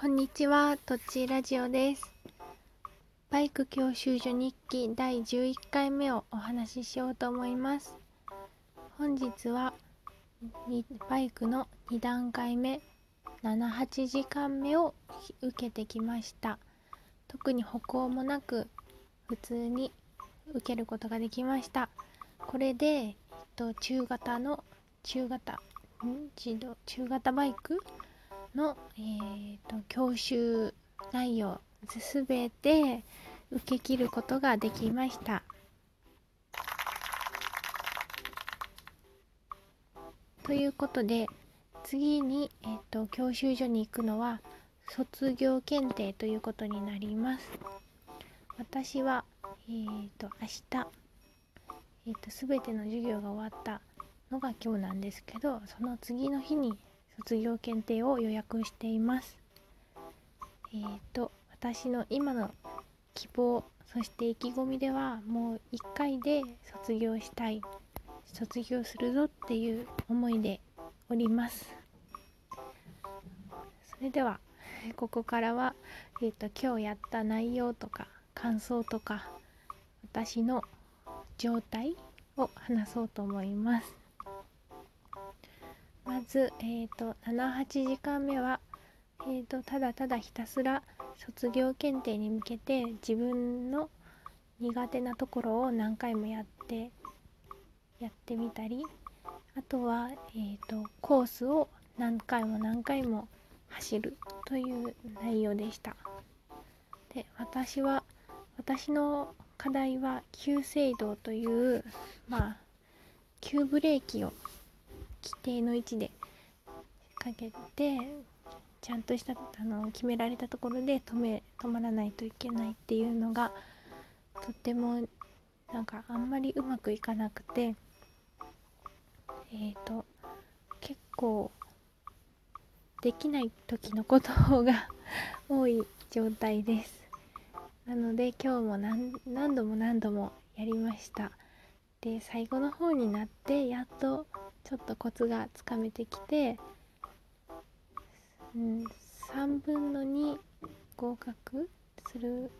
こんにちは、とちラジオです。バイク教習所日記第11回目をお話ししようと思います。本日はバイクの2段階目、7、8時間目を受けてきました。特に歩行もなく普通に受けることができました。これで、えっと、中型の中型ん？自動中型バイクの、えーと、教習内容すべて受け切ることができました。ということで次に、えーと、教習所に行くのは卒業検定ということになります。私は、えーと、明日、えー、と全ての授業が終わったのが今日なんですけどその次の日に卒業検定を予約しています。えっ、ー、と私の今の希望そして意気込みではもう1回で卒業したい卒業するぞっていう思いでおりますそれではここからは、えーと、と今日やった内容とか感想とか私の状態を話そうと思いますまず、えーと、78時間目は、えーと、ただただひたすら卒業検定に向けて自分の苦手なところを何回もやってやってみたりあとは、えー、とコースを何回も何回も走るという内容でした。で私は私の課題は急制動というまあ急ブレーキを規定の位置でかけてちゃんとしたあの決められたところで止め止まらないといけないっていうのがとってもなんかあんまりうまくいかなくてえっ、ー、と結構できない時のことが 多い状態です。なので今日も何何度も何度もやりました。で最後の方になってやっとちょっとコツがつかめてきて、うん、3分の2合格する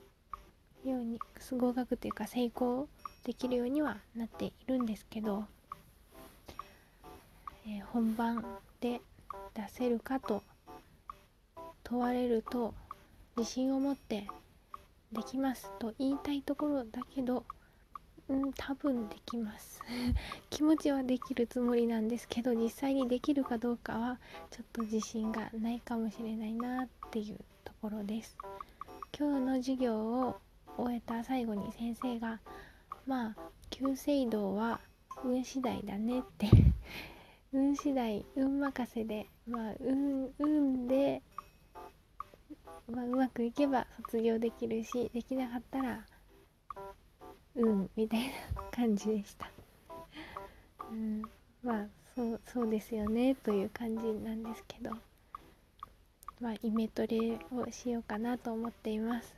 ように合格というか成功できるようにはなっているんですけど、えー、本番で出せるかと問われると自信を持ってできますと言いたいところだけどうん多分できます。気持ちはできるつもりなんですけど実際にできるかどうかはちょっと自信がないかもしれないなっていうところです。今日の授業を終えた最後に先生がまあ急性動は運次第だねって 運次第運任せでまあ運運で、まあ、うまくいけば卒業できるしできなかったらうんみたいな感じでした。うん、まあそうそうですよねという感じなんですけどまあイメトレをしようかなと思っています。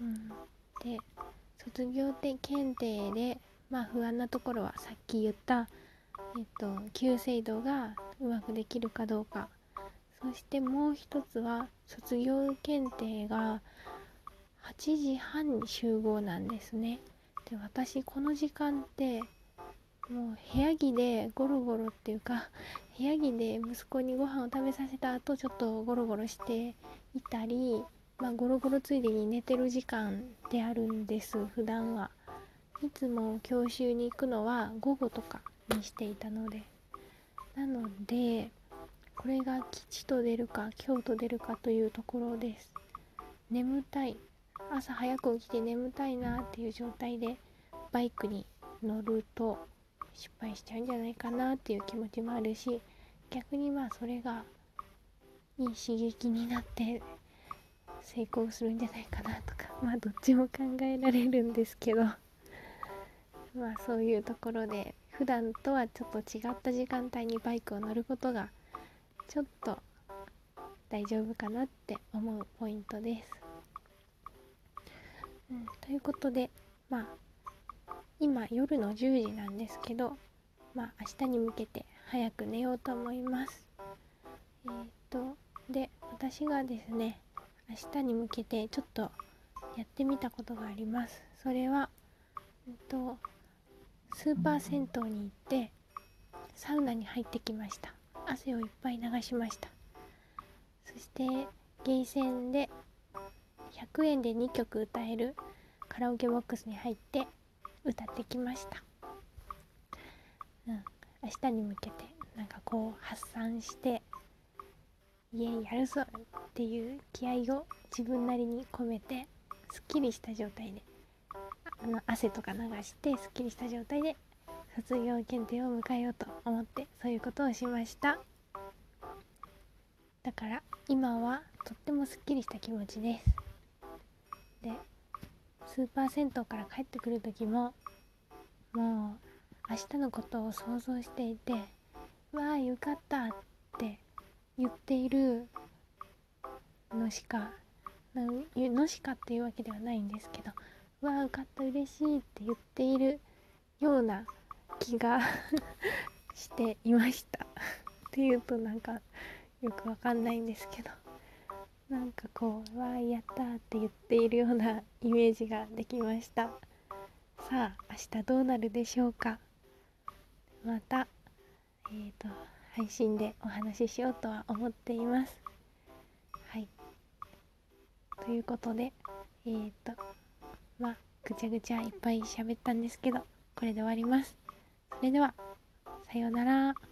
うん、で卒業で検定でまあ不安なところはさっき言ったえっと旧制度がうまくできるかどうかそしてもう一つは卒業検定が8時半に集合なんですね。で私この時間ってもう部屋着でゴロゴロっていうか 部屋着で息子にご飯を食べさせた後ちょっとゴロゴロしていたりまあゴロゴロついでに寝てる時間であるんです普段は。いつも教習に行くのは午後とかにしていたので。なのでこれが吉と出るか京と出るかというところです。眠たい。朝早く起きて眠たいなっていう状態でバイクに乗ると失敗しちゃうんじゃないかなっていう気持ちもあるし逆にまあそれがいい刺激になって成功するんじゃないかなとか まあどっちも考えられるんですけど まあそういうところで普段とはちょっと違った時間帯にバイクを乗ることがちょっと大丈夫かなって思うポイントです。ということでまあ今夜の10時なんですけどまあ明日に向けて早く寝ようと思います。えっ、とで私がですね明日に向けてちょっとやってみたことがあります。それは、えっと、スーパー銭湯に行ってサウナに入ってきました。汗をいっぱい流しました。そしてゲーセンで100円で2曲歌えるカラオケボックスに入って歌ってきました、うん、明日に向けてなんかこう発散してイエイやるぞっていう気合を自分なりに込めてすっきりした状態であの汗とか流してすっきりした状態で卒業検定を迎えようと思ってそういうことをしました。だから今はとってもすっきりした気持ちです。でスーパー銭湯から帰ってくる時ももう明日のことを想像していて「わあよかった」って言っているのしかのしかっていうわけではないんですけど「わあ受かった嬉しい」って言っているような気が していました。っていうとなんかよくわかんないんですけど。なんかこう「わーやった!」って言っているようなイメージができましたさあ明日どうなるでしょうかまたえーと配信でお話ししようとは思っていますはいということでえーとまあぐちゃぐちゃいっぱい喋ったんですけどこれで終わりますそれではさようなら。